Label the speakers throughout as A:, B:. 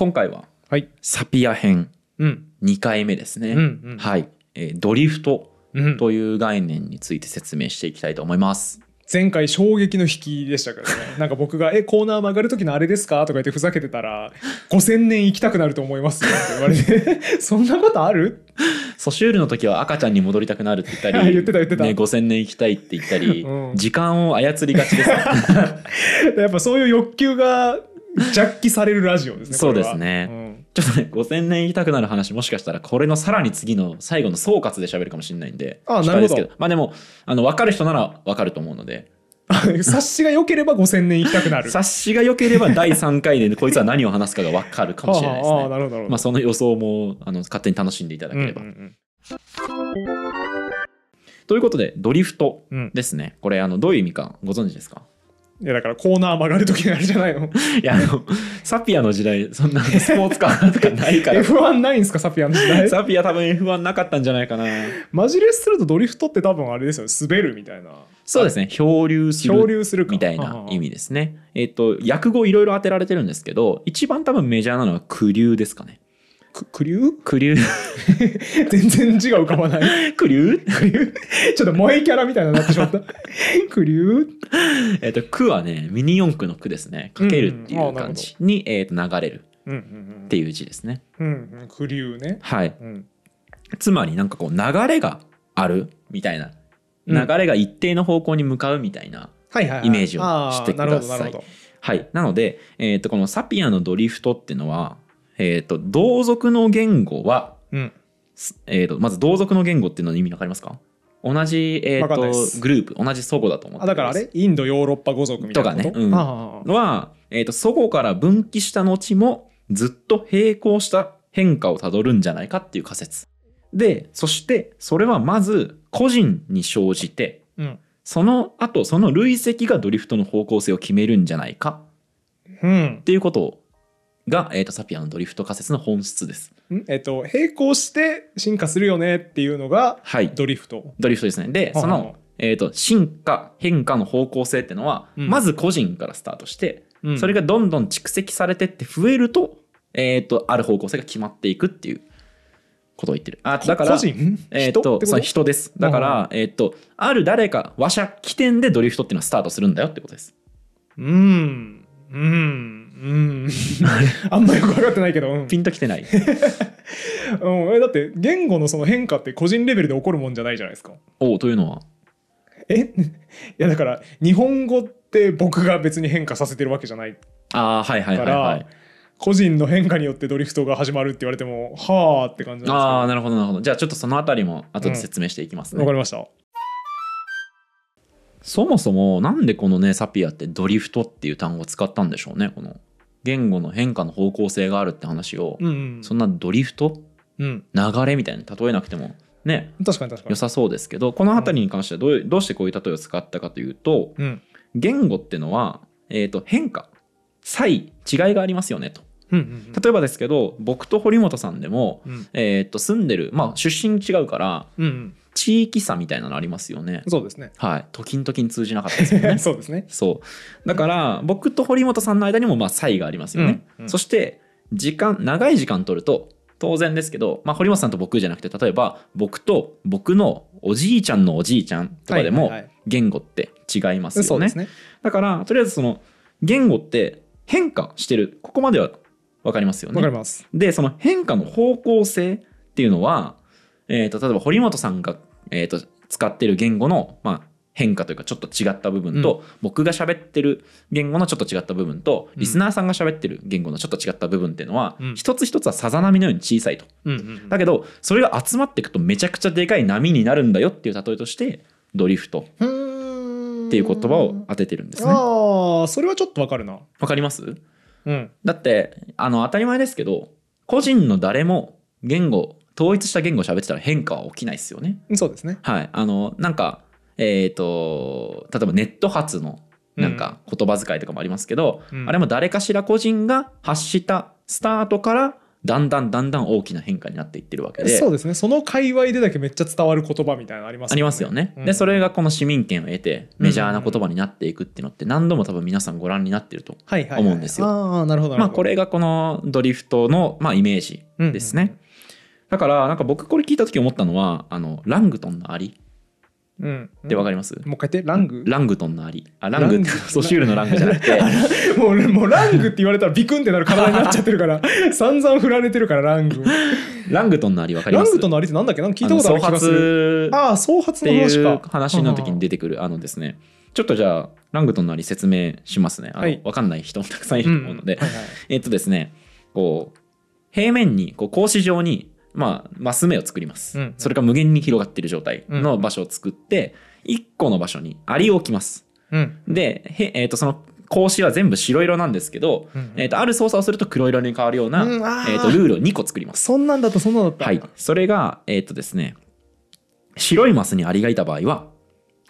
A: 今回は
B: はい。
A: サピア編
B: うん。
A: 2回目ですね、
B: うんうん。
A: はい、えードリフト
B: うん。
A: という概念について説明していきたいと思います。
B: 前回衝撃の引きでしたからね。なんか僕が「えコーナー曲がる時のあれですか?」とか言ってふざけてたら「5000年行きたくなると思いますよ」って言われて「そんなことある?
A: ソシュールの時は赤ちゃんに戻りたくなるって言ったり
B: 言ってた言ってた。
A: ね、5000年行きたいって言ったり、
B: うん。
A: 時間を操りがちです。ね」
B: やっぱそういう欲求がジャッキされるラジオですね
A: そうですね。
B: うん。
A: ちょっとね5000年行きたくなる話もしかしたらこれのさらに次の最後の総括で喋るかもしれないんで
B: あ
A: 控えです
B: なるほ
A: けまあでもあの分かる人なら分かると思うので。
B: 察しが良ければ5000年行きたくなる。
A: 察しが良ければ第3回でこいつは何を話すかが分かるかもしれないです
B: ああああ
A: ね
B: なるほど
A: まあその予想もあの勝手に楽しんでいただければ、
B: うんうん
A: ということでドリフト
B: うんうん。
A: ですねこれあのどういう意味かご存知ですか？
B: いやだからコーナー曲がる時にあるじゃないの。
A: いやあのサピアの時代そんなスポーツカーとかないから。
B: F1 ないんすかサピアの時代？
A: サピア多分 F1 なかったんじゃないかな。
B: マジレスするとドリフトって多分あれですよね。滑るみたいな。
A: そうですね。漂流する
B: 漂流するか。
A: みたいな意味ですね。えっ、と、訳語いろいろ当てられてるんですけど、一番多分メジャーなのはクリューですかね。
B: くクリュー
A: クリュー、
B: 全然字が浮かばない。
A: クリュー
B: クリューちょっと萌えキャラみたいになってしまった。クリュー
A: えっと、句はね、ミニ四駆の句ですね。かけるっていう感じに、えっと、流れる。
B: うんうん
A: っていう字ですね。
B: うんうんうん。クリューね。
A: はい。
B: うん。
A: つまりなんかこう、流れがあるみたいな。
B: うん。
A: 流れが一定の方向に向かうみたいな。イメージをしてくださはい。なので、えっと、このサピアのドリフトっていうのは、えっと、同族の言語は、
B: うん。
A: すえー、とまず同族の言語っていうのの意味わかりますか？同じ、えー、とグループ同じ祖語だと思って
B: あだからあれ？インドヨーロッパ語族みたいなこと？
A: とかねうん。は、えー、と祖語から分岐した後もずっと並行した変化をたどるんじゃないかっていう仮説。でそしてそれはまず個人に生じて
B: うん。
A: その後その累積がドリフトの方向性を決めるんじゃないか
B: うん。
A: っていうことが、えー、とサピアのドリフト仮説の本質です。
B: ん？えっと並行して進化するよねっていうのが
A: はい。
B: ドリフト。
A: ドリフトですね。で、その、えー、と進化変化の方向性っていうのは、
B: うん。
A: まず個人からスタートして、
B: うん。
A: それがどんどん蓄積されてって増えると,、えー、とある方向性が決まっていくっていうことを言ってる。あだから
B: 個人？
A: えー、
B: と
A: と？そう人です。だから、
B: は
A: えー、とある誰か話者起点でドリフトっていうのはスタートするんだよってことです。
B: うん。うんうんあんまよく分かってないけど、うん
A: ピンときてない。
B: うん、えだって言語のその変化って個人レベルで起こるもんじゃないじゃないですか。
A: おうというのは？
B: え？いやだから日本語って僕が別に変化させてるわけじゃない
A: ああはいはいはいはい。
B: 個人の変化によってドリフトが始まるって言われてもはあって感じなんです
A: ああなるほどなるほど。じゃあちょっとそのあたりも後で説明していきますね。
B: わかりました。
A: そもそもなんでこのねサピアってドリフトっていう単語を使ったんでしょうねこの言語の変化の方向性があるって話を、
B: うんうん。
A: そんなドリフト
B: うん、
A: 流れみたいに例えなくてもね。
B: 確かに確かに。
A: 良さそうですけどこの辺りに関してはどうどうしてこういう例えを使ったかというと
B: うん。
A: 言語ってのは、えー、と変化。差異。違いがありますよねと。
B: うんうん。
A: 例えばですけど僕と堀本さんでも、
B: うん。
A: えー、と住んでるまあ出身違うから
B: うんうん
A: 地域差みたいなのありますよね。
B: そうですね。
A: はい。時々に通じなかったですよね。
B: そうですね。
A: そう。だから僕と堀本さんの間にもまあ差異がありますよね、
B: うんうん。
A: そして時間長い時間取ると当然ですけど、まあ、堀本さんと僕じゃなくて例えば僕と僕のおじいちゃんのおじいちゃんとかでも言語って違いますよね,、
B: そうですね。
A: だからとりあえずその言語って変化してる。ここまでは分かりますよね。
B: わかります。
A: でその変化の方向性っていうのは、えー、と例えば堀本さんが、えー、と使ってる言語の、まあ、変化というかちょっと違った部分と、僕が喋ってる言語のちょっと違った部分と、
B: うん
A: リスナーさんが喋ってる言語のちょっと違った部分っていうのは、
B: うん
A: 一つ一つはさざ波のように小さいと。
B: うんうん
A: だけどそれが集まっていくとめちゃくちゃでかい波になるんだよっていう例えとしてドリフトっていう言葉を当ててるんですね。
B: ああそれはちょっとわかるな。
A: わかります？
B: うん。
A: だってあの当たり前ですけど個人の誰も言語統一した言語を喋ってたら変化は起きないですよね。
B: そうですね。
A: はい、あのなんかえっ、と例えばネット発のなんか言葉遣いとかもありますけど、
B: うん。
A: あれも誰かしら個人が発したスタートからだんだんだんだん大きな変化になっていってるわけで。
B: そうですね。その界隈でだけめっちゃ伝わる言葉みたいなのあります
A: ありますよね。でそ
B: れ
A: れがこの市民権を得てメジャーな言葉になっていくっていうのって何度も多分皆さんご覧になってると
B: はいはいはい
A: 思うんですよ。
B: ああなるほどなるほど。
A: まあこれがこのドリフトのまあイメージですね。だからなんか僕これ聞いた時思ったのはあのラングトンのアリ。
B: うん。うん。
A: ってわかります、
B: もう一回言って。ラング？
A: ラングトンのアリ。あラング。ってソシュールのラングじゃなくて。
B: もうもうラングって言われたらビクンってなる体になっちゃってるから 散々振られてるからラング。
A: ラングトンのアリわかります？
B: ラングとのありってなんだっけ？なんか聞いたことある気がする。
A: あの
B: ああ創発の話か。
A: 話の時に出てくるあのですね。ちょっとじゃあラングトンのアリ説明しますね。あの、
B: はい。
A: わかんない人もたくさんいると思うので、えっとですねこう平面にこう格子状にまあマス目を作ります、
B: うん。
A: それが無限に広がっている状態の場所を作って、1個の場所にアリを置きます。
B: うん。
A: でへ、えー、とその格子は全部白色なんですけど、
B: うん
A: えー、とある操作をすると黒色に変わるような、えー、とルールを2個作ります。
B: そんなんだったそんなんだった。
A: はい、それが、えっ、とですね、白いマスにアリがいた場合は、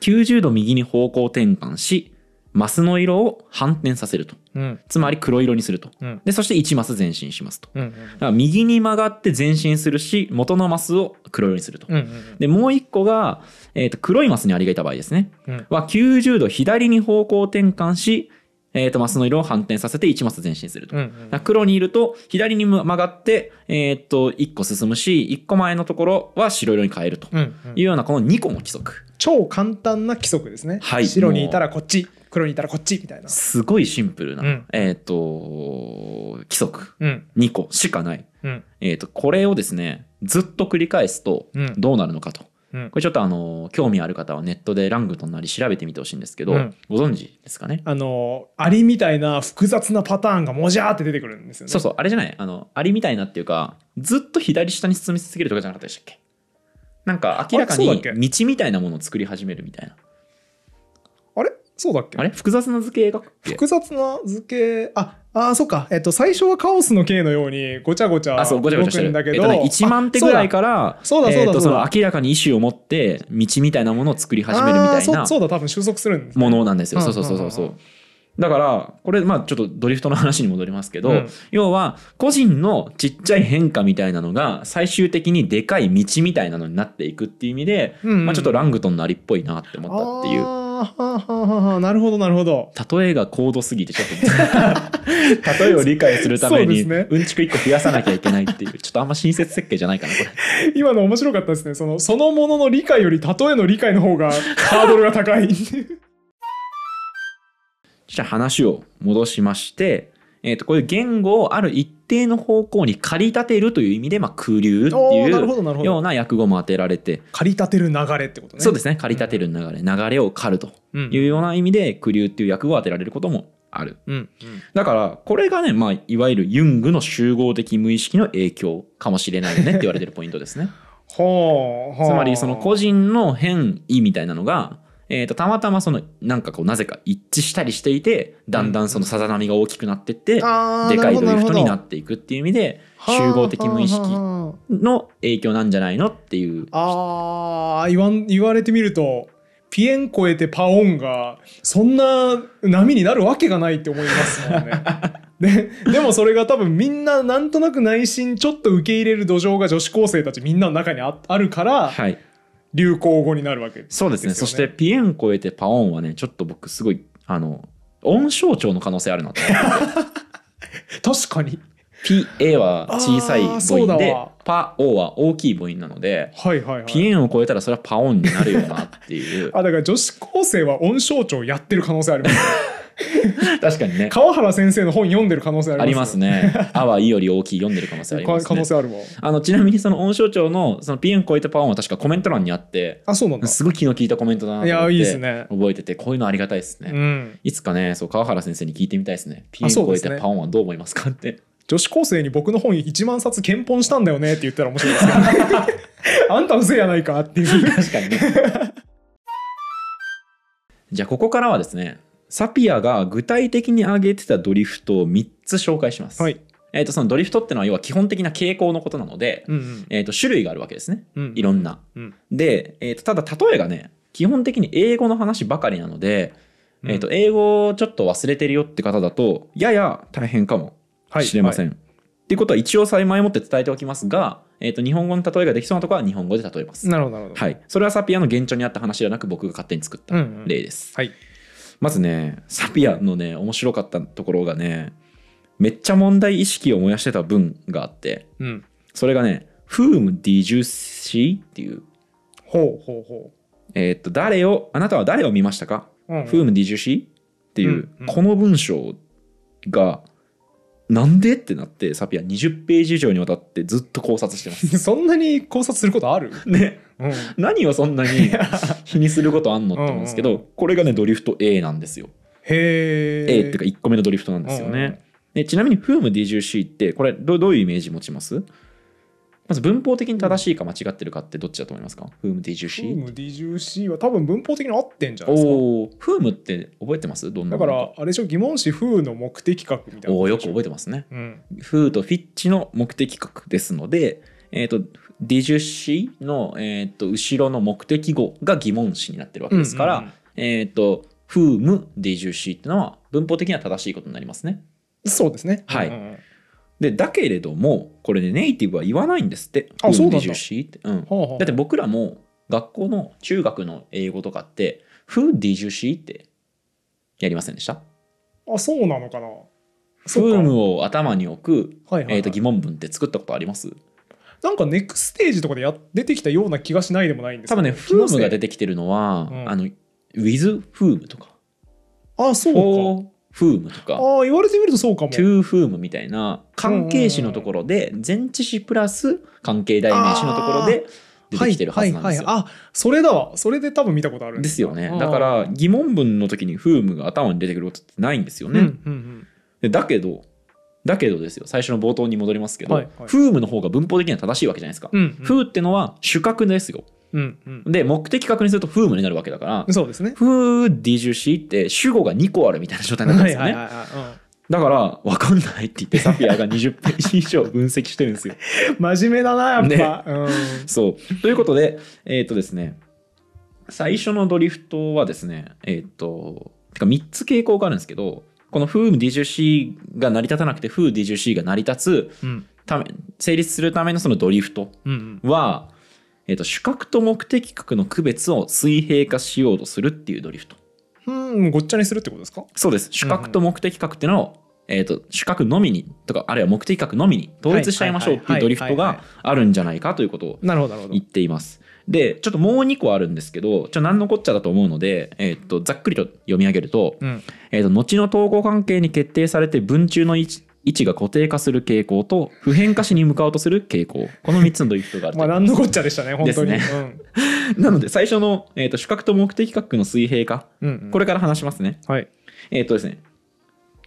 A: 90度右に方向転換し、マスの色を反転させると。
B: うん
A: つまり黒色にすると。
B: うん
A: で、そして1マス前進しますと。
B: うんうん
A: だから右に曲がって前進するし、元のマスを黒色にすると。
B: うんうん
A: で、もう1個が、えーと黒いマスにアリがいた場合ですね。
B: うん
A: は90度左に方向転換し、えーとマスの色を反転させて1マス前進すると。
B: うんうん
A: 黒にいると左に曲がって、えーっと1個進むし1個前のところは白色に変えるというようなこの2個の規則
B: 超簡単な規則ですね、
A: はい
B: 白にいたらこっち黒にいたらこっちみたいな。
A: すごいシンプルな、
B: うん。
A: えーっと規則。
B: うん。
A: 2個しかない、
B: うん。
A: えーっとこれをですねずっと繰り返すと
B: うん。
A: どうなるのかと。
B: うん。
A: これちょっとあの興味ある方はネットでラングトンなり調べてみてほしいんですけど、
B: うん。
A: ご存知ですかね？
B: あのアリみたいな複雑なパターンがもじゃーって出てくるんですよね。
A: そうそうあれじゃない？あのアリみたいなっていうかずっと左下に進み続けるとかじゃなかったでしたっけ？なんか明らかに道みたいなものを作り始めるみたいな
B: そうだっけ？
A: あれ？複雑な図形が
B: 複雑な図形。ああそうか。えっと最初はカオスの形のようにごちゃごちゃ
A: あそうごちゃごちゃしてる。
B: んだけど、
A: えっとね、1万手ぐらいから
B: そうだそうだ
A: えっと
B: そ
A: の明らかに意思を持って道みたいなものを作り始めるみたいな
B: そうそうだ多分収束するんですね。
A: ものなんですよ。
B: うん
A: そうそうそうそう。そうだからこれまあちょっとドリフトの話に戻りますけど、
B: うん。
A: 要は個人のちっちゃい変化みたいなのが最終的にでかい道みたいなのになっていくっていう意味で、
B: うんうん。
A: まあ、ちょっとラングトンのアリっぽいなって思ったっていう。
B: はあはあはあはあなるほどなるほど。
A: 例えが高度すぎてちょっと 例えを理解するために
B: そう
A: んちく1個増やさなきゃいけないっていうちょっとあんま親切設計じゃないかなこれ。
B: 今の面白かったですね。そのそのものの理解より例えの理解の方がハードルが高い。
A: じゃあ話を戻しまして、えー、とこういう言語をある一定の方向に駆り立てるという意味で、まあ、空流っていうような訳語も当てられて、
B: 駆り立てる流れってことね。
A: そうですね。駆り立てる流れ、流れを狩ると
B: うん
A: いうような意味で空流っていう訳語を当てられることもある。
B: うん
A: だからこれがね、まあ、いわゆるユングの集合的無意識の影響かもしれないよねって言われてるポイントですね。
B: ほう。
A: つまりその個人の変異みたいなのが、えー、とたまたまそのなんかこうなぜか一致したりしていてだんだんそのさざ波が大きくなってって、
B: あー
A: でかいドリフトにな
B: る
A: っていくっていう意味で集合的無意識の影響なんじゃないのっていう。
B: ああー言わん言われてみるとピエン超えてパオンがそんな波になるわけがないって思いますもんね。ででもそれが多分みんななんとなく内心ちょっと受け入れる土壌が女子高生たちみんなの中にああるから
A: はい
B: 流行語になるわけです
A: そうですね。そしてピエン超えてパオンはねちょっと僕すごいあの音象徴の可能性あるな
B: 確かに。
A: ピエは小さい母音でパオは大きい母音なので
B: はいはいはい。
A: ピエンを超えたらそれはパオンになるよなっていう。
B: あだから女子高生は音象徴やってる可能性ありますね
A: 確かにね
B: 川原先生の本読んでる可能性あり
A: あり
B: ま
A: ますすね。あはいより大きい読んでる可能性ありますね。
B: 可能性あるわ
A: あのちなみにその音象徴のそのピエン超えたパオンは確かコメント欄にあって、
B: あそうなんだ
A: すごい気の利いたコメントだなと思って
B: いやいいですね
A: 覚えててこういうのありがたいですね。
B: うん
A: いつかねそう川原先生に聞いてみたいですね。ピエン超えたパオンはどう思いますかって。
B: 女子高生に僕の本1万冊検本したんだよねって言ったら面白いですけど あんたのせいやないかっていう
A: 確かにね。じゃあここからはですねサピアが具体的に挙げてたドリフトを3つ紹介します。
B: はい
A: えー、とそのドリフトってのは要は基本的な傾向のことなので、
B: うんうん
A: えー、と種類があるわけですね。
B: うん
A: いろんな。
B: うん
A: で、えー、とただ例えがね基本的に英語の話ばかりなので、
B: うん
A: えー、と英語をちょっと忘れてるよって方だとやや大変かも
B: はい
A: しれません。っていうことは一応幸前もって伝えておきますが、えー、と日本語の例えができそうなところは日本語で例えます。
B: なるほどなるほど
A: はい、それはサピアの原著にあった話ではなく僕が勝手に作った
B: うんうん
A: 例です。
B: はい
A: まずねサピアのね面白かったところがねめっちゃ問題意識を燃やしてた文があって
B: うん
A: それがね「Whom did you see?」っていう、
B: ほうほうほ
A: えー、と誰をあなたは誰を見ましたか、
B: う、うん
A: Whom did you see? っていう、
B: うんうん
A: この文章がなんでってなってサピア20ページ以上にわたってずっと考察してます。
B: そんなに考察することある、
A: ね
B: うん、
A: 何をそんなに気にすることあんのって思うんですけ
B: うんうん。
A: どこれがねドリフト A なんですよ。
B: へえ
A: A っていうか1個目のドリフトなんですよ
B: うんうん。
A: ね。でちなみに see ってこれどどういうイメージ持ちます？まず文法的に正しいか間違ってるかってどっちだと思いますか ?Whom did you
B: フ
A: see?
B: ーム DGC は多分文法的に合ってんじゃないですか。
A: おお Whom って覚えてます？どんな
B: だか
A: の
B: らあれでしょ？疑問詞風の目的格みたいな
A: おおよく覚え
B: て
A: てますね。
B: うん、
A: Who と Fitch の目的格ですので、えっ、と did you see の、えー、と後ろの目的語が疑問詞になってるわけですから、
B: うんうんうん
A: えっ、と Whom did you see っていうのは文法的には正しいことになりますね。
B: そうですね
A: はい
B: うんうんうん
A: でだけれどもこれねネイティブは言わないんですって。
B: あそうなんだ
A: Whom did you see って、うん。
B: はあはあ
A: だって僕らも学校の中学の英語とかって「Who did you see?」ってやりませんでした？
B: あそうなのかなそうか
A: ?Whom を頭に置く、
B: はいはいはい
A: えー、と疑問文って作ったことあります？
B: なんかネクステージとかでや出てきたような気がしないでもないんです
A: 多分ね、
B: 気のせ
A: Whom
B: い
A: が出てきてるのは、
B: うん。
A: あの with whom とか。
B: あそうか。
A: for whom とか。
B: ああ言われてみるとそうかも。
A: to whom みたいな関係詞のところで前置詞プラス関係代名詞のところで出てきてるはずなんですよ。
B: はいはいはい、あそれだわ。それで多分見たことあるん
A: ですよ。ね。だから疑問文の時に whom が頭に出てくることってないんですよね。
B: うんうんうん。
A: でだけどだけどですよ最初の冒頭に戻りますけど、
B: はいはい
A: whom の方が文法的には正しいわけじゃないですか。
B: うんうん
A: who ってのは主格ですよ。
B: うんうん
A: で目的格にすると whom になるわけだから
B: そうですね
A: Who did you see? って主語が2個あるみたいな状態になんですよね。
B: はいはいはいはい
A: だから分かんないって言ってサピアが20ページ以上分析してるんですよ。
B: う ん真面目だなやっぱ、うん
A: そうということでえっ、とですね最初のドリフトはですねえっ、とてか3つ傾向があるんですけどこの Whom did you see が成り立たなくて Who did you see が成り立つ
B: うん。
A: ため成立するためのそのドリフト
B: うんうん。
A: は、えー、と主格と目的格の区別を水平化しようとするっていうドリフト。
B: うん、ごっちゃにするってことですか？
A: そうです。主格と目的格っていうのを、えー、と主格のみにとかあるいは目的格のみに統一しちゃいましょうっていうドリフトがあるんじゃないかということを言っています。でちょっともう2個あるんですけどちょ何のこっちゃだと思うので、えー、とざっくりと読み上げると,、
B: うん。
A: えー、と後の統合関係に決定されて文中の位置位置が固定化する傾向と普遍化しに向かおうとする傾向。この3つのドリフトがあると
B: まあ何のこっちゃでしたね本当に。
A: です なので最初の、えー、と主格と目的格の水平化。
B: うんうん。うん
A: これから話しますね。
B: はい。
A: えっ、とですね、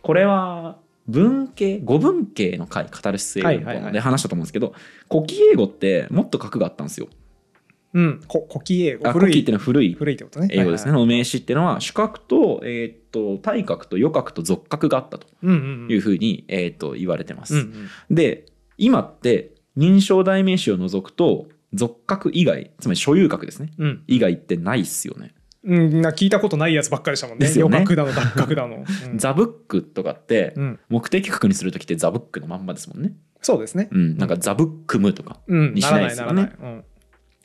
A: これは文系、語文系の回、語る姿勢
B: はいはいはい。
A: で話したと思うんですけど、古希英語ってもっと格があったんですよ。
B: うんこ古希英語
A: あ古希っていうのは古い
B: 古いってことね
A: 英語ですね。
B: はいはい
A: の名詞っていうのは主格と、えっ、と、体格と余格と属格があったと
B: うんうん
A: いうふうに、えっ、と、言われてます。
B: うんうん
A: で、今って認証代名詞を除くと、属格以外、つまり所有格ですね。
B: うん
A: 以外ってないっすよね。
B: うん、な聞いたことないやつばっかりでしたもんね。
A: ですよね
B: だの、脱格だの。うん
A: ザブックとかって、
B: うん、
A: 目的格にするときってザブックのまんまですもんね。
B: そうですね。
A: うん、なんかザブックムとか。
B: うん、
A: にしないですよね
B: ならないならない。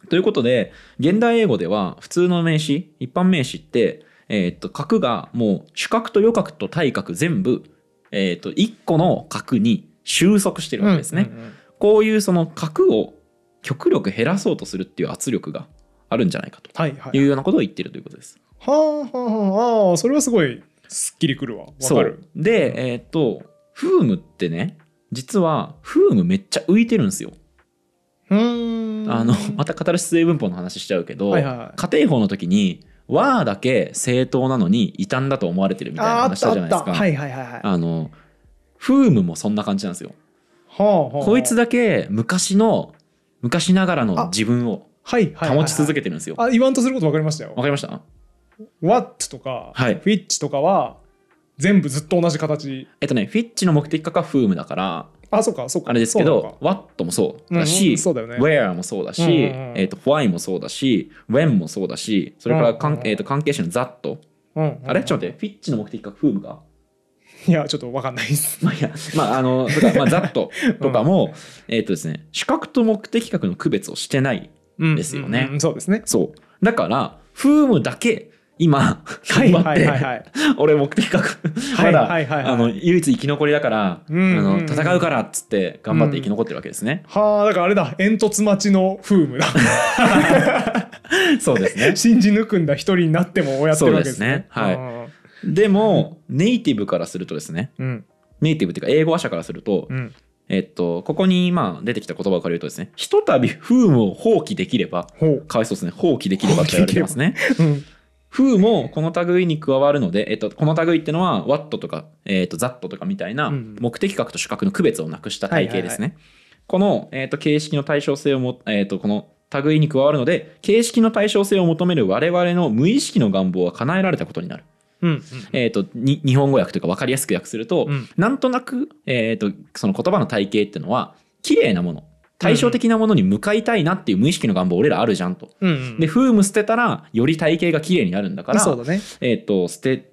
A: ということで現代英語では普通の名詞一般名詞って、えーっと格がもう主格と余格と体格全部、えーっと1個の格に収束してる
B: うん
A: わけですね。こういうその格を極力減らそうとするっていう圧力があるんじゃないかと
B: はい
A: うようなことを言ってるということです。
B: はあはあはあ、それはすごいすっきりくるわ。わかる。
A: でえーっとフームってね実はフームめっちゃ浮いてるんですよ。
B: うーん。
A: あのまた語る出演文法の話しちゃうけど、
B: はいはいはい
A: 家庭法の時に和だけ正当なのに異端だと思われてるみたいな話したたじゃないですか。
B: はいはいはいはい。
A: あのフームもそんな感じなんですよ。
B: はあはあ、
A: こいつだけ昔の昔ながらの自分を
B: はいはいはいはい
A: 保ち続けてるんですよ。
B: あ、言わんとすること分かりましたよ
A: わ。かりました
B: ？What とか、
A: はい
B: フィッチとかは全部ずっと同じ形。
A: えっとねフィッチの目的格はフームだから
B: あ、そうか、そうか。
A: あれですけど What もそうだ
B: うん
A: し、
B: うんそうだよね。
A: Where もそうだし、
B: うんうんうん。
A: えっと Why もそうだし When もそうだしそれからかん、
B: うんうんうん。
A: えっと関係者の That
B: うんうん
A: あれ？ちょっと待ってフィッチの目的格フームか？
B: いやちょっと分かんないです。
A: まあいや、まあ、あの、とか、まあ、ざっととかも、えっとですね、主格と目的格の区別をしてない。ですよね。
B: うんうんうんそうですね。
A: そう。だから、フームだけ、今、
B: はい
A: 頑張って、
B: はいはいはい。
A: 俺目的
B: い
A: まだ、
B: はいはいはい。
A: あの、唯一生き残りだから、あの、戦うからっつって、頑張って生き残ってるわけですね。
B: はあだからあれだ。煙突待ちの風ムだ。
A: そうですね。
B: 信じ抜くんだ一人になってもやってるわけですね。
A: そうですね。でも、ネイティブからするとですね、
B: うん。
A: ネイティブっていうか英語話者からすると、
B: うん。
A: えっと、ここにまあ出てきた言葉から言うとですね、ひとたびフームを放棄できれば、かわいそうですね、放棄できればと言われてますね。
B: うん
A: フーもこの類に加わるので、えっと、この類ってのは What とか、えっと、That とかみたいな
B: うん
A: 目的格と主格の区別をなくした体系ですね。この、えっと、形式の対称性をも、えっと、この類に加わるので形式の対称性を求める我々の無意識の願望は叶えられたことになる。
B: うんうん。
A: えっとに日本語訳というか分かりやすく訳すると、
B: うん。
A: なんとなく、えっとその言葉の体系っていうのは綺麗なもの対照的なものに向かいたいなっていう無意識の願望俺らあるじゃんと。
B: うんうん
A: で、フーム捨てたら、より体型が綺麗になるんだから、
B: そうだね。
A: えっ、と、捨て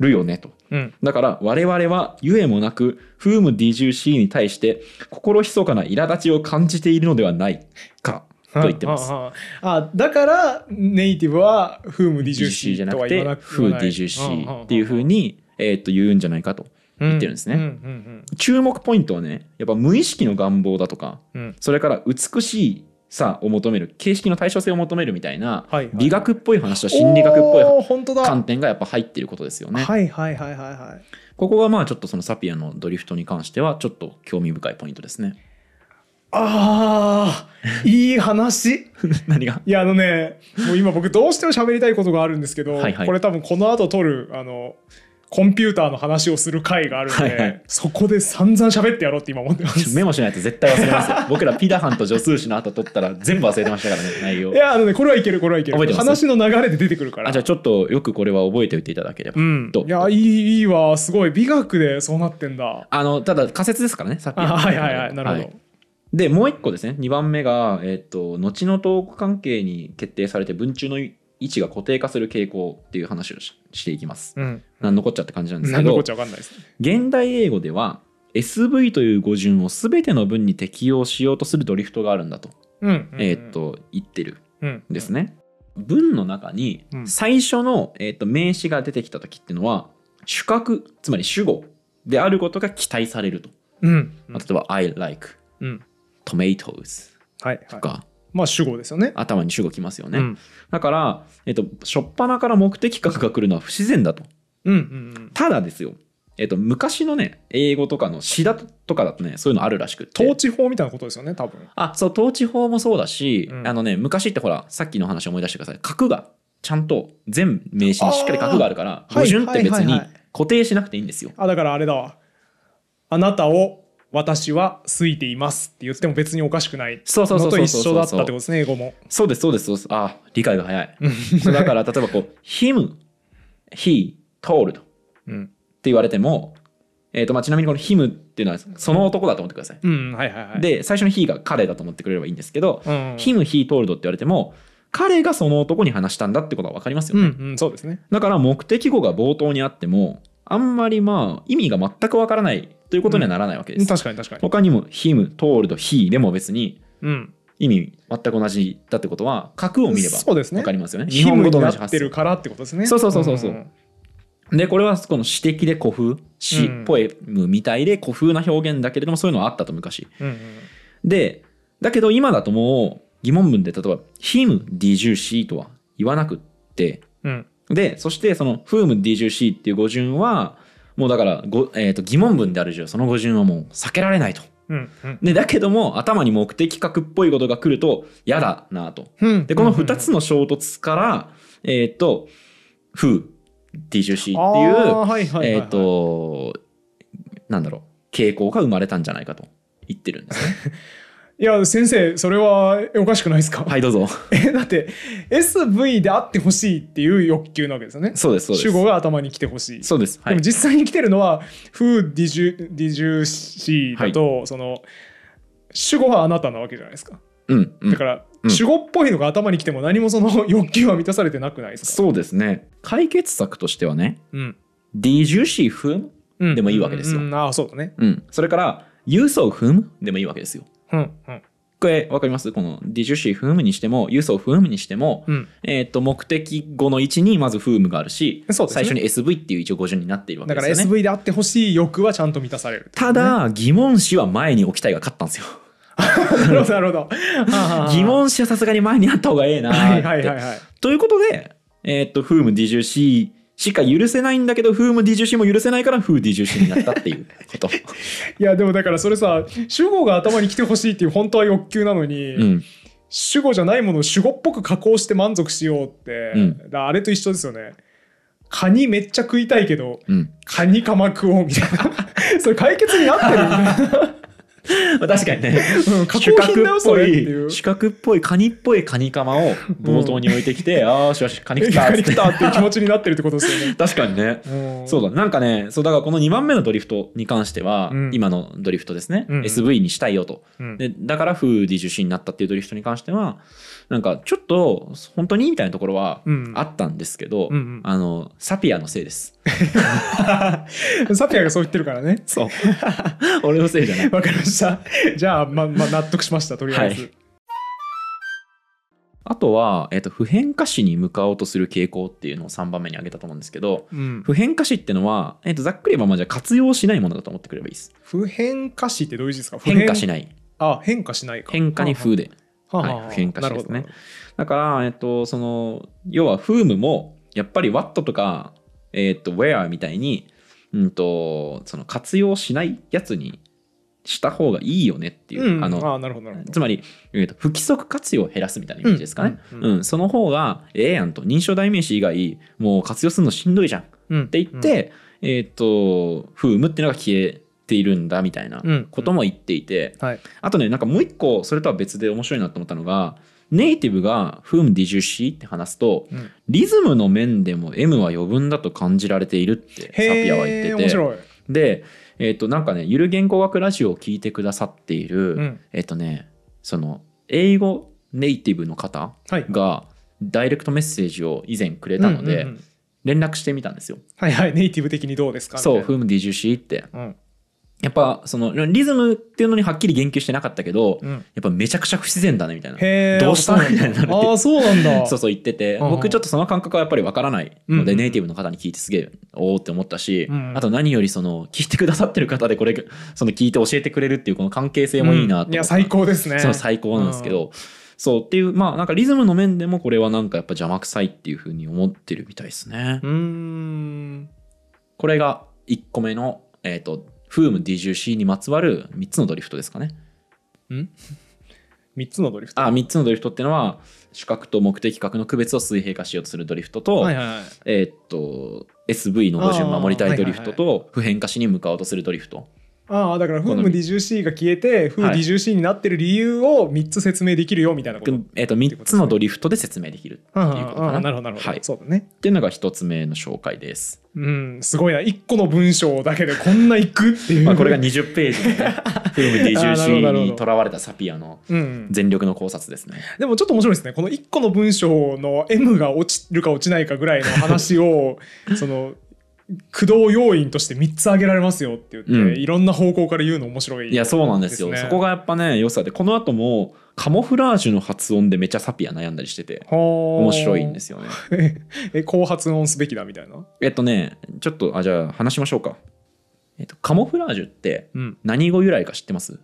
A: るよねと。
B: うん。
A: だから、我々は、ゆえもなく、フーム D10C に対して、心密かな苛立ちを感じているのではないか、と言ってます。
B: はあはああ。だからネイティブはフーム
A: D10C じゃ
B: 20C
A: なくてフー D10C っていうふうに、えっ、と、言うんじゃないかと言ってるんですね。
B: うんうん
A: 注目ポイントはね、やっぱ無意識の願望だとか、
B: うん。うん
A: それから美しいさを求める、形式の対称性を求めるみたいな、
B: はいはい
A: 美学っぽい話と心理学っぽい観点がやっぱ入っていることですよね。
B: はいはいはいはいはい。
A: ここがまあちょっとそのサピアのドリフトに関してはちょっと興味深いポイントですね。
B: あーいい話。
A: 何が？
B: いやあのねもう今僕どうしても喋りたいことがあるんですけど、
A: はいはい。
B: これ多分この後撮るあのコンピューターの話をする回があるんで、
A: はいはい。
B: そこで散々喋ってやろうって今思ってます。
A: メモしないと絶対忘れますよ。僕らピダハンと助数詞の後取ったら全部忘れてましたからね、内容。
B: い。やあのねこれはいけるこれはいける。話の流れで出てくるから。
A: あじゃあちょっとよくこれは覚えておいていただければ。
B: うん。
A: と。
B: いやいいいいわすごい。美学でそうなってんだ。
A: あのただ仮説ですからね、サピアの
B: あはいはいはいなるほど、
A: でもう一個ですね。2番目が、えっと後のトーク関係に決定されて文中の位置が固定化する傾向っていう話をししていきます。
B: うん。
A: なんのこっちゃって感じなんですけど
B: 何のこっちゃわかんないですね。
A: 現代英語では SV という語順を全ての文に適用しようとするドリフトがあるんだと,、
B: うん。うんうん
A: えっと言ってる
B: うん
A: んですね。文の中に
B: うん
A: 最初の、えっと名詞が出てきた時っていうのは主格つまり主語であることが期待されると。
B: うん。
A: まあ例えば I like
B: うん。
A: tomatoes とか、
B: まあ主語ですよね
A: 頭に主語きますよね。
B: うん
A: だから、えっと、初っ端から目的格が来るのは不自然だと。
B: うんうん
A: ただですよ、えっと、昔のね、英語とかの詩だとかだとね、そういうのあるらしくって。
B: 統治法みたいなことですよね多分
A: あ、そう、統治法もそうだし、
B: うん
A: あのね、昔ってほら、さっきの話思い出してください。格が、ちゃんと全名詞にしっかり格があるから、
B: あー
A: 語順って別に
B: はいはいはいはい
A: 固定しなくていいんですよ。
B: あだからあれだわあなたを私は好いていますって言っても別におかしくない。
A: そうそうそうそうそうそう。
B: 一緒だったってことですね英語も。
A: そうです、そうです、そうです。あ、理解が早い。そうだから、例えばこう、him, he, told って
B: うん。
A: 言われても、えっと、まあ、ちなみにこの him っていうのはその男だと思ってください。
B: うんはいはいはい。
A: で、最初の he が彼だと思ってくれればいいんですけど、
B: うん。
A: him, he, told って言われても、彼がその男に話したんだってことは分かりますよね。
B: うんうんそうですね。
A: だから目的語が冒頭にあっても、あんまりまあ意味が全く分からないということにはならないわけです。
B: 確かに確かに。
A: 他にも him, told, he でも別に
B: うん。
A: 意味全く同じだってことは、格を見れば
B: そうですね。
A: 分かりますよね。
B: 日本語にな
A: 同じ
B: ってるからってことですね。
A: そうそうそうそうそう。ん。で、これはこの詩的で古風、詩、
B: うん
A: ポエムみたいで古風な表現だけれども、そういうのはあったと昔。
B: うんうん
A: で、だけど今だともう疑問文で例えば、him D10C とは言わなくって、
B: うん
A: で、そしてその whom D10C っていう語順は、もうだからご、えーと疑問文である以上、その語順はもう避けられないと。
B: うんうん
A: で、だけども頭に目的格っぽいことが来ると嫌だなと。
B: うん
A: で、この2つの衝突から、えっ、と、who D10C っていう、
B: あーはいはいはいはい
A: えっ、と、なんだろう、傾向が生まれたんじゃないかと言ってるんですね。
B: いや先生それはおかしくないですか、
A: はい、どうぞ。
B: えだって SV であってほしいっていう欲求なわけですよね
A: そうです、そうです。
B: 主語が頭に来てほしい
A: そうです。はい
B: でも。実際に来てるのは「Who did you, did you see」だと、その主語はあなたなわけじゃないですか
A: うん、うん
B: だから、
A: うん
B: 主語っぽいのが頭に来ても何もその欲求は満たされてなくないですか？
A: そうですね。解決策としてはね、
B: うん
A: Did you see whom?
B: うん
A: でもいいわけですよ
B: うんうんああそうだね
A: うん、それから「use of whom」でもいいわけですよ。
B: うんうん。
A: これ分かります？この Did you see whom にしても use of whom にしても、
B: うん。
A: えー、と目的語の位置にまず whom があるし、
B: ね。
A: 最初に SV っていう一応語順になっているわけ
B: だから
A: ですよね。
B: SV であってほしい欲はちゃんと満たされる
A: ただ疑問詞は前に置きたいが勝ったんですよ。
B: なるほどなるほど。
A: 疑問詞はさすがに前にあった方がええな
B: はい。はいはいはい。
A: ということで、えっ、と whom did you see しか許せないんだけど whom did you see も許せないから did you see になったっていうこと。
B: いやでもだからそれさ主語が頭に来てほしいっていう本当は欲求なのに、
A: うん、
B: 主語じゃないものを主語っぽく加工して満足しようって、
A: うん。
B: あれと一緒ですよね。カニめっちゃ食いたいけど
A: うん。
B: カニカマ食おうみたいな。それ解決になってる。みたいな
A: まあ確かにね。
B: うん加工品だよそれっていう。
A: 四角っぽいカニっぽいカニカマを冒頭に置いてきて、ああよしよしカニ食った
B: カニ食ったっていう気持ちになってるってことですよね。
A: 確かにね。
B: うん。
A: そうだなんかねそうだからこの2番目のドリフトに関しては、
B: うん。
A: 今のドリフトですね、
B: うん。うん
A: SV にしたいよと。
B: うん。
A: でだからフーディジュシーになったっていうドリフトに関してはなんかちょっと本当にみたいなところは
B: うん。
A: あったんですけど、
B: うんうん。
A: あのサピアのせいです。
B: サピアがそう言ってるからね。
A: そう。俺のせいじゃない。
B: わかりました。じゃあまま納得しましたとりあえず、
A: はい。あとは、えっと普遍化詞に向かおうとする傾向っていうのを3番目に挙げたと思うんですけど
B: うん、
A: 普遍化詞ってのは、えっとざっくり言えばまあじゃあ活用しないものだと思ってくればいいです。
B: 普遍化詞ってどういう字ですか？
A: 変化し
B: い。
A: ない
B: あ変化しないか。
A: 変化に風で
B: は
A: い。普遍化詞ですね。だから、えっと、その要はフームもやっぱり What とか、えっと Where みたいに、うん、とその活用しないやつにした方がいいよねっていう、
B: うん、
A: あの
B: あなるほどなるほど。
A: つまり、えーと不規則活用を減らすみたいなイメージですかね。
B: う
A: うん。ん
B: うん。
A: その方がええやんと。認証代名詞以外もう活用するのしんどいじゃんって
B: うん。
A: 言って、えっ、とフームっていうのが消えているんだみたいな
B: うん。
A: ことも言っていて、
B: はい。
A: あとねなんかもう一個それとは別で面白いなと思ったのがネイティブが「Whom did you see?」って話すと
B: うん。
A: リズムの面でも M は余分だと感じられているってサピアは言ってて。でえっ、となんかねゆる言語学ラジオを聞いてくださっている、
B: うん。
A: えっ、とねその英語ネイティブの方
B: はい。
A: がダイレクトメッセージを以前くれたので
B: うんうんうん
A: 連絡してみたんですよ。
B: はいはいネイティブ的にどうですか？
A: そう「
B: みたい
A: Whom did you see?」って。
B: なうん
A: やっぱそのリズムっていうのにはっきり言及してなかったけど、
B: うん。
A: やっぱめちゃくちゃ不自然だねみたいな。どうしたみたいになるって
B: ああそうなんだ。
A: そうそう言ってて、
B: うん。うん
A: 僕ちょっとその感覚はやっぱりわからないので、
B: うん。うん
A: ネイティブの方に聞いてすげえおおって思ったし、
B: うんうん
A: あと何よりその聞いてくださってる方でこれ その聞いて教えてくれるっていうこの関係性もいいなと
B: うん。いや最高ですね。
A: その最高なんですけど、そうっていうまあなんかリズムの面でもこれはなんかやっぱ邪魔くさいっていうふうに思ってるみたいですね。
B: うーん。
A: これが1個目の、えっ、と、フーム DGC にまつわる3つのドリフトですかね。
B: 3 つのドリフト？
A: あ、3つのドリフトっていうのは、主角と目的角の区別を水平化しようとするドリフトと、
B: はいはいはい
A: えっ、と、SV の語順守りたいドリフト
B: あ
A: と、普遍化しに向かおうとするドリフト。
B: ああだからフー
A: この
B: ム DGC が消えてフー
A: はい。
B: DGC になってる理由を3つ説明できるよみたいなこと
A: えっ、と、3つのドリフトで説明できるっていう
B: あ
A: ことかな。
B: なるほどなるほど、
A: はい。っ
B: そうだね
A: ていうのが1つ目の紹介です。
B: うんすごいな。1個の文章だけでこんないくっていう。
A: まあ、これが20ページのね、フーム
B: あーなるほどなる
A: DGC
B: ほど。
A: にとらわれたサピアの
B: うん。
A: 全力の考察ですね。
B: でもちょっと面白いですね。この1個の文章の M が落ちるか落ちないかぐらいの話を その駆動要因として3つ挙げられますよって言って、
A: うん。
B: いろんな方向から言うの面白い
A: いやそうなんですよ。
B: ね
A: そこがやっぱね良さでこの後もカモフラージュの発音でめちゃサピア悩んだりしてて面
B: 面
A: 白いんですすよね。
B: えこう発音すべきだみたいな？
A: えっとねちょっとあじゃあ話しましょうか。えっとカモフラージュって
B: うん。
A: 何語由来か知ってます？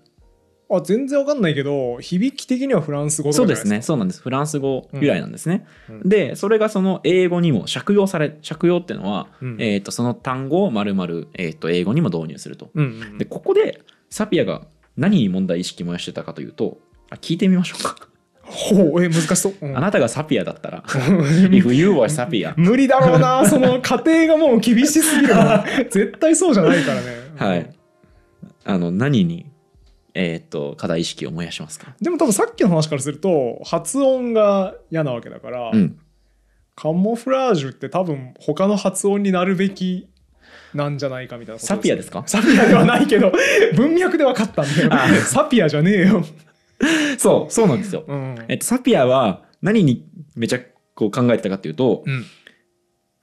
B: あ全然わかんないけど響き的にはフランス語と
A: そうですね。そうなんです。フランス語由来なんですね、
B: うん。
A: でそれがその英語にも借用され借用っていうのは、
B: うん。
A: えっとその単語を丸々、えっと英語にも導入すると。
B: うんうんうん。
A: でここでサピアが何に問題意識燃やしてたかというとあ聞いてみましょうか。
B: ほうえ難しそう、うん。
A: あなたがサピアだったら If you were サピア
B: 無理だろうな。その過程がもう厳しすぎるな。絶対そうじゃないからね、
A: はい。あの、何に、えーっと、課題意識を燃やしますか？
B: でも多分さっきの話からすると発音が嫌なわけだから、
A: うん。
B: カモフラージュって多分他の発音になるべきなんじゃないかみたいなこと
A: サピアですか？
B: サピアではないけど 文脈で分かったんだよ。
A: あ。
B: サピアじゃねえよ、
A: そう、そうなんですよ。
B: うん。
A: えっと、サピアは何にめちゃこう考えてたかっていうと、
B: うん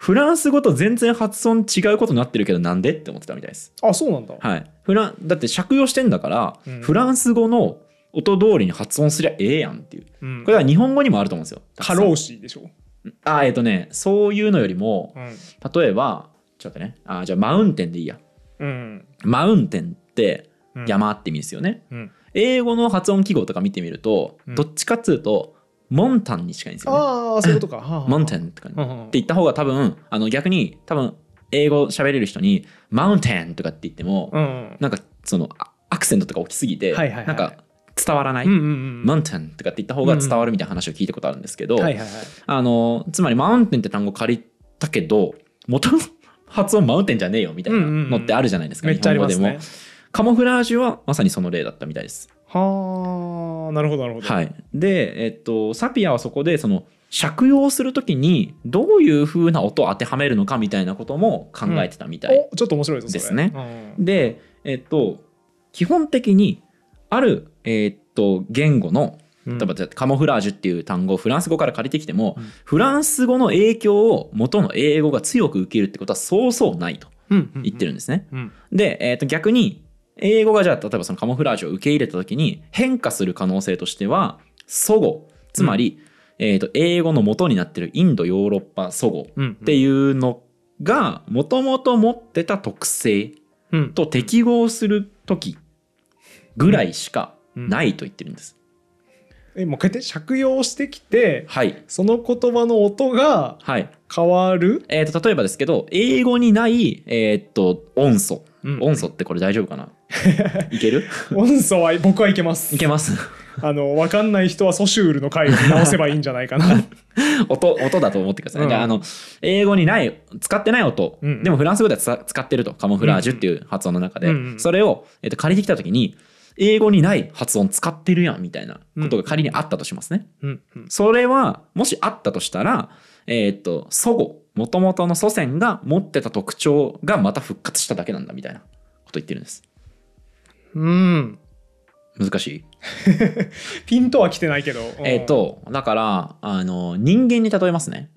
A: フランス語と全然発音違うことになってるけどなんでって思ってたみたいです。
B: あそうなんだ、
A: はい、フランだって借用してんだから、
B: うん。
A: フランス語の音通りに発音すりゃええやんっていう。
B: うん。
A: これは日本語にもあると思うんですよ。
B: 過労死でしょ、
A: あえっ、とねそういうのよりも
B: うん。
A: 例えばちょっとね。あじゃあマウンテンでいいや。
B: うん。
A: マウンテンって
B: うん。
A: 山って意味ですよね、
B: うん、
A: 英語の発音記号とか見てみると、
B: うん。
A: どっちかっつうとモンタンに近いんですよね。
B: ああそういうことか。はあはあ。
A: モンテンとかに
B: はあはあ。
A: って言った方が多分あの逆に多分英語喋れる人にマウンテンとかって言っても、
B: うん。
A: なんかそのあアクセントとか大きすぎて、
B: はいはいはい。
A: なんか伝わらない、
B: うんうんうん。
A: マウンテンとかって言った方が伝わるみたいな話を聞いたことあるんですけど、
B: はいはいはい。
A: あのつまりマウンテンって単語借りたけど元の発音マウンテンじゃねえよみたいなのってあるじゃないですか、
B: めっちゃありますね。
A: 日本語でも。カモフラージュはまさにその例だったみたいです。
B: はあなるほどなるほど。
A: はい、で、えっと、サピアはそこでその借用するときにどういう風な音を当てはめるのかみたいなことも考えてたみたい、
B: おちょっと面白い
A: ですね。
B: うん。
A: で、えっと、基本的にある、えっと、言語の
B: うん。
A: 例えばカモフラージュっていう単語をフランス語から借りてきても、
B: うん。
A: フランス語の影響を元の英語が強く受けるってことはそうそうないと
B: うんうん。
A: 言ってるんですね。
B: うん。
A: で、えっと逆に英語がじゃあ例えばそのカモフラージュを受け入れた時に変化する可能性としては祖語。つまり、えっと英語の元になってるインドヨーロッパ祖語
B: うん
A: っていうのがもともと持ってた特性
B: うん。
A: と適合する時ぐらいしかないと言ってるんです。
B: えもう一回言って借用してきて
A: はい。
B: その言葉の音が
A: はい。
B: 変わる、
A: えー、と例えばですけど英語にない、えー、と音素。
B: うん。
A: 音素ってこれ大丈夫かな？いける？
B: 音素は僕はいけます。
A: いけます？
B: あの分かんない人はソシュールの回を見直せばいいんじゃないかな。
A: 音音だと思ってください、
B: うん。
A: じゃああの英語にない使ってない音、
B: うん
A: でもフランス語ではつ使ってるとカモフラージュっていう発音の中で、
B: うんうん
A: それを、えー、と借りてきた時に英語にない発音使ってるやんみたいなことが仮にあったとしますね、
B: うんうん。
A: それはもしあったとしたらえっ、と祖語。もともとの祖先が持ってた特徴がまた復活しただけなんだみたいなこと言ってるんです
B: うん。
A: 難しい？
B: ピンとは来てないけど。
A: えっ、とだからあの人間に例えますね。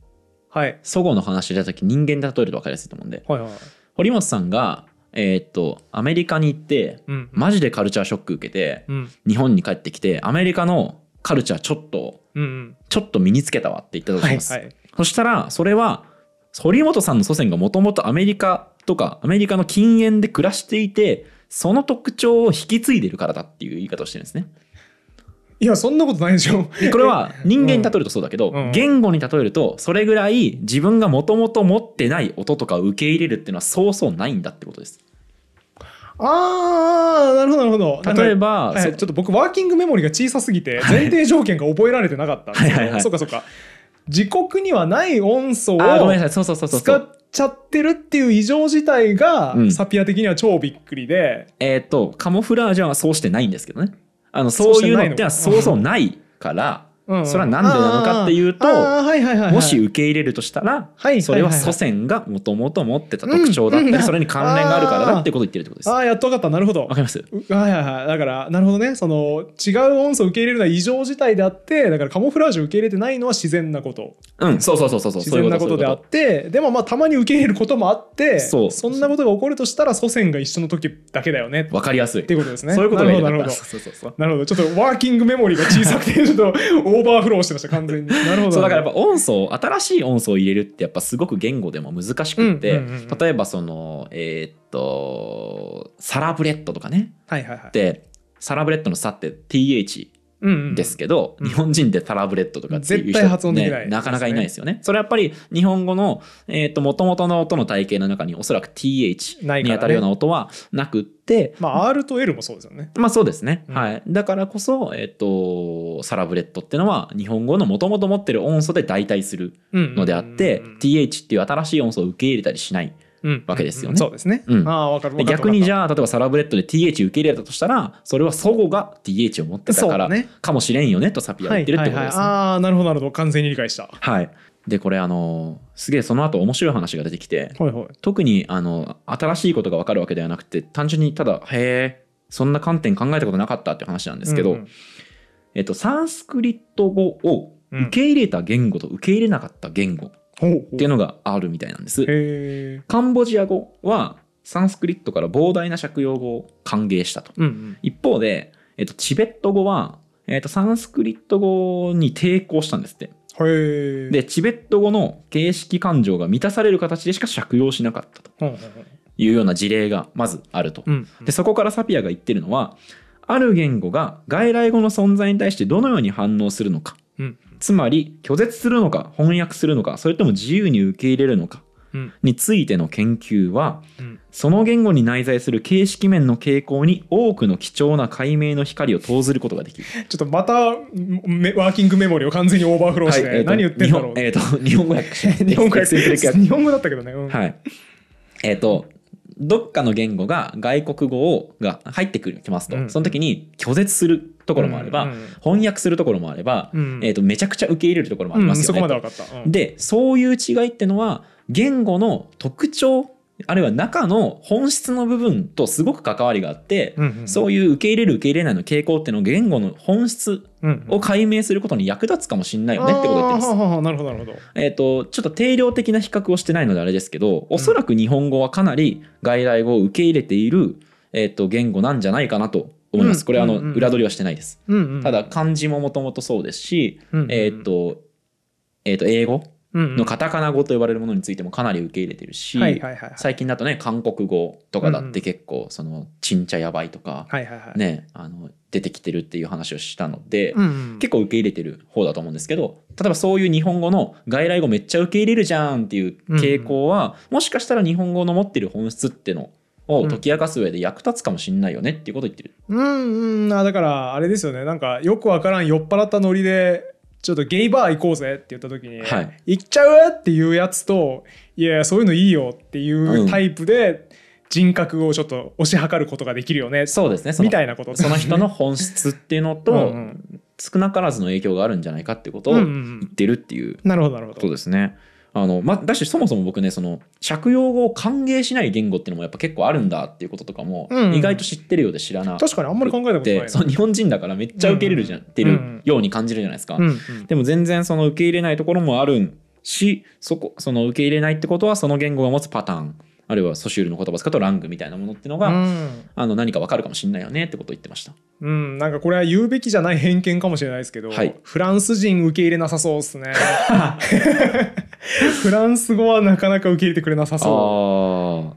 B: はい。
A: 祖語の話出た時人間で例えると分かりやすいと思うんで。
B: はいはい
A: 堀本さんがえっ、とアメリカに行って
B: うん。
A: マジでカルチャーショック受けて
B: うん。
A: 日本に帰ってきてアメリカのカルチャーちょっと
B: うんうん。
A: ちょっと身につけたわって言ったとします、
B: はいはい。
A: そしたらそれは堀本さんの祖先がもともとアメリカとかアメリカの禁煙で暮らしていてその特徴を引き継いでるからだっていう言い方をしてるんですね。
B: いやそんなことないでしょ。
A: でこれは人間に例えるとそうだけど、
B: うん。
A: 言語に例えるとそれぐらい自分がもともと持ってない音とかを受け入れるっていうのはそうそうないんだってことです。
B: ああなるほどなるほど。
A: 例えば、
B: はい
A: そ
B: ちょっと僕ワーキングメモリが小さすぎて前提条件が覚えられてなかったんですけど
A: はいはいはい。
B: そうかそうか。自国にはない音素を
A: あーごめんなさい。そうそうそうそう
B: 使っちゃってるっていう異常自体が、
A: うん。
B: サピア的には超びっくりで。
A: えっ、とカモフラージュはそうしてないんですけどね。あの
B: そう
A: そういう
B: してないの
A: のってはそうそうないから、
B: うん
A: それはなんでなのかっていうと
B: はいはいはいはい。
A: もし受け入れるとしたら、
B: はい
A: それは祖先がもともと持ってた特徴だったり、
B: うんうん
A: それに関連があるからだってことを言ってるってことです。わ
B: ああやっと分かった。なるほど。
A: かります？
B: うはいはいはい。だからなるほどね。その違う音素を受け入れるのは異常事態であってだからカモフラージュを受け入れてないのは自然なこと。
A: うん、そうそうそうそうそう。
B: 自然なことであってでもまあたまに受け入れることもあって
A: そう。
B: んなことが起こるとしたら祖先が一緒の時だけだよね。っ
A: わかりやすい。
B: ていうことですね。
A: そういうこと
B: なるほどなるほど。
A: そうそうそう。
B: なるほど。ちょっとワーキングメモリが小さくてちょっとオーバーフローしてました完全に。なるほど。
A: そうだからやっぱ音素新しい音素を入れるってやっぱすごく言語でも難しくって、
B: うんうんうんうん。
A: 例えばそのえーっとサラブレッドとかね。
B: はいはいはい。
A: でサラブレッドの「サ」って TH ですけど、
B: うん
A: 日本人でサラブレッドとかっていう人
B: 絶対発音できない。
A: ねなかなかいないですよね。それはやっぱり日本語のえーっと元々の音の体系の中におそらく TH に当たるような音はなくって、
B: まあ R と L もそうですよね。
A: まあそうですね、
B: うん。
A: はい。だからこそ、えっと、サラブレッドっていうのは日本語のもともと持ってる音素で代替するのであって、TH っていう新しい音素を受け入れたりしない。わけですよね。
B: そうですね、
A: うん。
B: あかる
A: 逆にじ
B: ゃ
A: ゃあ例えばサラブレッドで TH 受け入れたとしたらそれは祖語が TH を持ってたからかもしれんよねとサピアは言ってるってことですね。
B: ああなるほどなるほど。完全に理解した。
A: はい。でこれあのすげえその後面白い話が出てきて
B: はいはい。
A: 特にあの新しいことが分かるわけではなくて単純にただへえそんな観点考えたことなかったっていう話なんですけど、
B: うんうん。
A: えっと、サンスクリット語を受け入れた言語と受け入れなかった言語っていうのがあるみたいなんです。カンボジア語はサンスクリットから膨大な借用語を歓迎したと。
B: うんうん
A: 一方で、えっと、チベット語は、えっと、サンスクリット語に抵抗したんですって。で、チベット語の形式感情が満たされる形でしか借用しなかったというような事例がまずあると。
B: うん
A: で、そこからサピアが言ってるのは、ある言語が外来語の存在に対してどのように反応するのか。
B: うん
A: つまり、拒絶するのか、翻訳するのか、それとも自由に受け入れるのか
B: うん。
A: についての研究は、
B: うん。
A: その言語に内在する形式面の傾向に多くの貴重な解明の光を投ずることができる。
B: ちょっとまためワーキングメモリを完全にオーバーフローして、
A: はい。えーと
B: 何言ってんだろう、
A: 日本,、えーと日本語訳し
B: 日本語訳 日本語だったけどね、うん。
A: はい。えっ、と、どっかの言語が外国語をが入ってくるきますと、
B: うん。
A: その時に拒絶するところもあれば、翻訳するところもあれば、
B: うん。
A: えー、とめちゃくちゃ受け入れるところもあり
B: うん、
A: ますよね。
B: で
A: そういう違いってのは言語の特徴あるいは中の本質の部分とすごく関わりがあって、
B: うんうん。
A: そういう受け入れる受け入れないの傾向っていうのを言語の本質
B: うん
A: を解明することに役立つかもしれないよねってことを言ってます。
B: はははなるほどなるほど。
A: えー、とちょっと定量的な比較をしてないのであれですけどおそらく日本語はかなり外来語を受け入れている、えー、と言語なんじゃないかなと思います。
B: うん
A: これはあの、裏取りはしてないです。
B: うんうん
A: ただ漢字ももともとそうですし、
B: うんうん
A: えっ、と,、えー、と英語のカタカナ語と呼ばれるものについてもかなり受け入れてるし、最近だとね韓国語とかだって結構その「ちんちゃやばい」とか、ねあの出てきてるっていう話をしたので、結構受け入れてる方だと思うんですけど例えばそういう日本語の外来語めっちゃ受け入れるじゃんっていう傾向は、もしかしたら日本語の持ってる本質ってのを解き明かす上で役立つかもしんないよねっていうことを言ってる。
B: うんうん。あだからあれですよね。なんかよくわからん酔っ払ったノリでちょっとゲイバー行こうぜって言った時に、
A: はい。
B: 行っちゃう？っていうやつといやそういうのいいよっていうタイプで人格をちょっと推し量ることができるよね、
A: そうですね。
B: みたいなこと。
A: その人の本質っていうのと
B: うんうん。
A: 少なからずの影響があるんじゃないかってことを
B: うんう
A: 言
B: ん。
A: ってるっていう
B: なるほどなるほど。
A: そうですね。あのま、だしそもそも僕ねその借用語を歓迎しない言語っていうのもやっぱ結構あるんだっていうこととかも
B: うん。
A: 意外と知ってるようで知らなく
B: 確かにあんまり考えたことない
A: そう日本人だからめっちゃ受け入れるじゃん、てる
B: うん。
A: ように感じるじゃないですか。
B: うんうん。
A: でも全然その受け入れないところもあるしそこその受け入れないってことはその言語が持つパターンあるいはソシュールの言葉を使うとラングみたいなものっていうのが、
B: うん。
A: あの何か分かるかもしれないよねってことを言ってました。
B: うん、なんかこれは言うべきじゃない偏見かもしれないですけど、
A: はい。
B: フランス人受け入れなさそうですね。フランス語はなかなか受け入れてくれなさそう。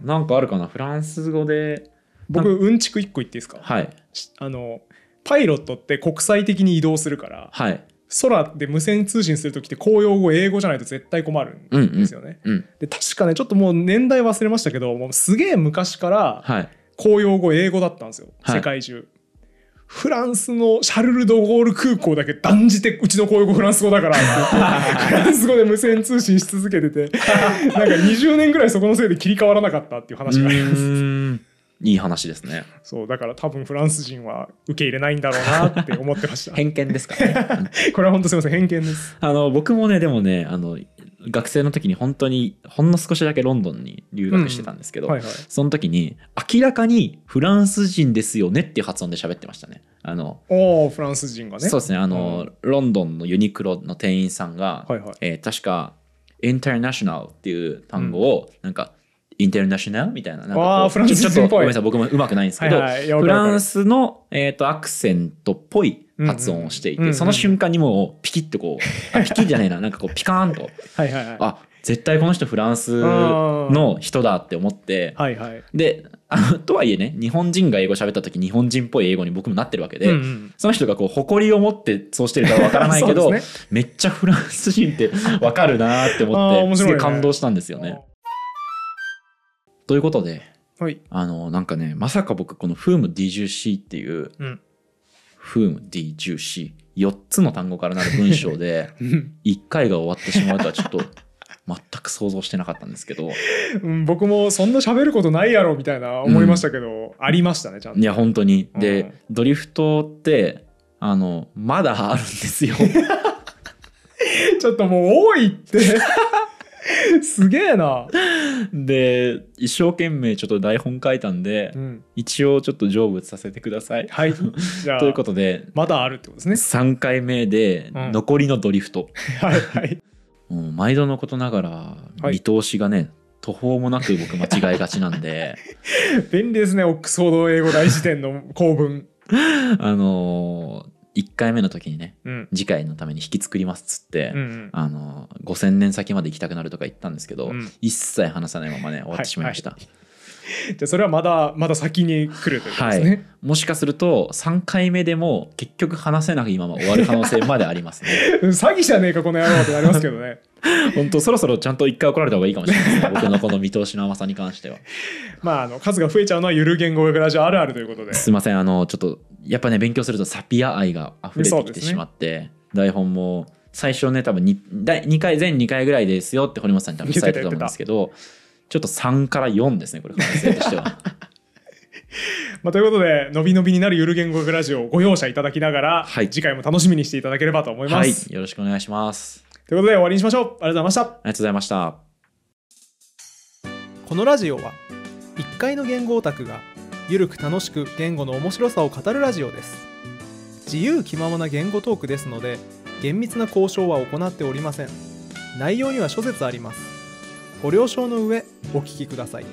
A: あーなんかあるかなフランス語で。
B: 僕うんちく1個言っていいですか？
A: はい。
B: しあのパイロットって国際的に移動するから
A: はい
B: 空で無線通信する時って公用語英語じゃないと絶対困るんですよね、
A: うん。
B: で確かねちょっともう年代忘れましたけどもうすげえ昔から
A: はい。
B: 公用語英語だったんですよ、
A: はい。
B: 世界中。フランスのシャルル・ド・ゴール空港だけ断じてうちの公用語フランス語だから。フランス語で無線通信し続けてて。なんか20年ぐらいそこのせいで切り替わらなかったっていう話があります
A: いい話ですね。
B: そうだから多分フランス人は受け入れないんだろうなって思ってました。
A: 偏見ですからね。
B: これは本当すみません偏見です。
A: あの僕もねでもねあの学生の時に本当にほんの少しだけロンドンに留学してたんですけど、
B: はいはい。
A: その時に明らかにフランス人ですよねっていう発音で喋ってましたね。あの
B: おおフランス人がね。
A: そうですね。あの、ロンドンのユニクロの店員さんが、
B: はいはい。
A: えー確かインターナショナルっていう単語をなんか、インターナショナルみたいな。なんか
B: フランス人っぽい。
A: ちょちょっとごめんなさい僕もうまくないんですけど、
B: はいはい
A: フランスの、えー、とアクセントっぽい発音をしていて、
B: うんうん
A: その瞬間にもうピキッとこう あピキッじゃないな。なんかこうピカーンと。
B: はいはいはい。
A: あ絶対この人フランスの人だって思って
B: はいはい。
A: であのとはいえね日本人が英語喋った時日本人っぽい英語に僕もなってるわけで、
B: うんうん。
A: その人がこう誇りを持ってそうしてるかわからないけど、
B: そうです
A: めっちゃフランス人ってわかるなって思ってすげえ感動したんですよね。ということで
B: はい。
A: あのなんかねまさか僕この「フーム D10C」っていう
B: うん「
A: フーム D10C」4つの単語からなる文章で
B: うん。
A: 1回が終わってしまうとはちょっと全く想像してなかったんですけど。
B: うん僕もそんな喋ることないやろみたいな思いましたけど、ありましたねちゃんと。
A: いや本当に。
B: うん。
A: でドリフトってあのまだあるんですよ。
B: ちょっともう多いって すげえな、
A: で一生懸命ちょっと台本書いたんで、
B: うん、
A: 一応ちょっと成仏させてください。
B: はい。
A: ということで
B: まだあるってことですね。
A: 3回目で
B: うん。
A: 残りのドリフト、
B: はいはい。
A: もう毎度のことながら
B: はい。
A: 見通しがね、途方もなく僕間違いがちなんで。
B: 便利ですねオックスフォード英語大辞典の構文。
A: あのー、1回目の時にね
B: うん。
A: 次回のために引き作りますっつって、
B: うんうん。
A: あのー5,000年先まで行きたくなるとか言ったんですけど、
B: うん。
A: 一切話さないままね終わってしまいました、
B: じゃあそれはまだまだ先に来るということですね、
A: もしかすると3回目でも結局話せないまま終わる可能性までありますね。
B: 詐欺じゃねえかこの野郎ってなりますけどね
A: 本当そろそろちゃんと1回怒られた方がいいかもしれないですね。僕のこの見通しの甘さに関しては。
B: まああの数が増えちゃうのはゆる言語学ラジオあるあるということで。す
A: いません。あのちょっとやっぱね勉強するとサピア愛が溢れてきてしまって、台本も最初ね多分 2, 第2回全2回ぐらいですよって堀本さんに多分伝えてたと思うんですけどちょっと3から4ですねこれ可能性としては。
B: まあ、ということでのびのびになるゆる言語学ラジオをご容赦いただきながら、
A: はい。
B: 次回も楽しみにしていただければと思いま
A: はい。
B: す、
A: よろしくお願いします
B: ということで終わりにしましょう。ありがとうございました。
A: ありがとうございました。
B: このラジオは1階の言語オタクがゆるく楽しく言語の面白さを語るラジオです。自由気ままな言語トークですので厳密な交渉は行っておりません。内容には諸説あります。ご了承の上お聞きください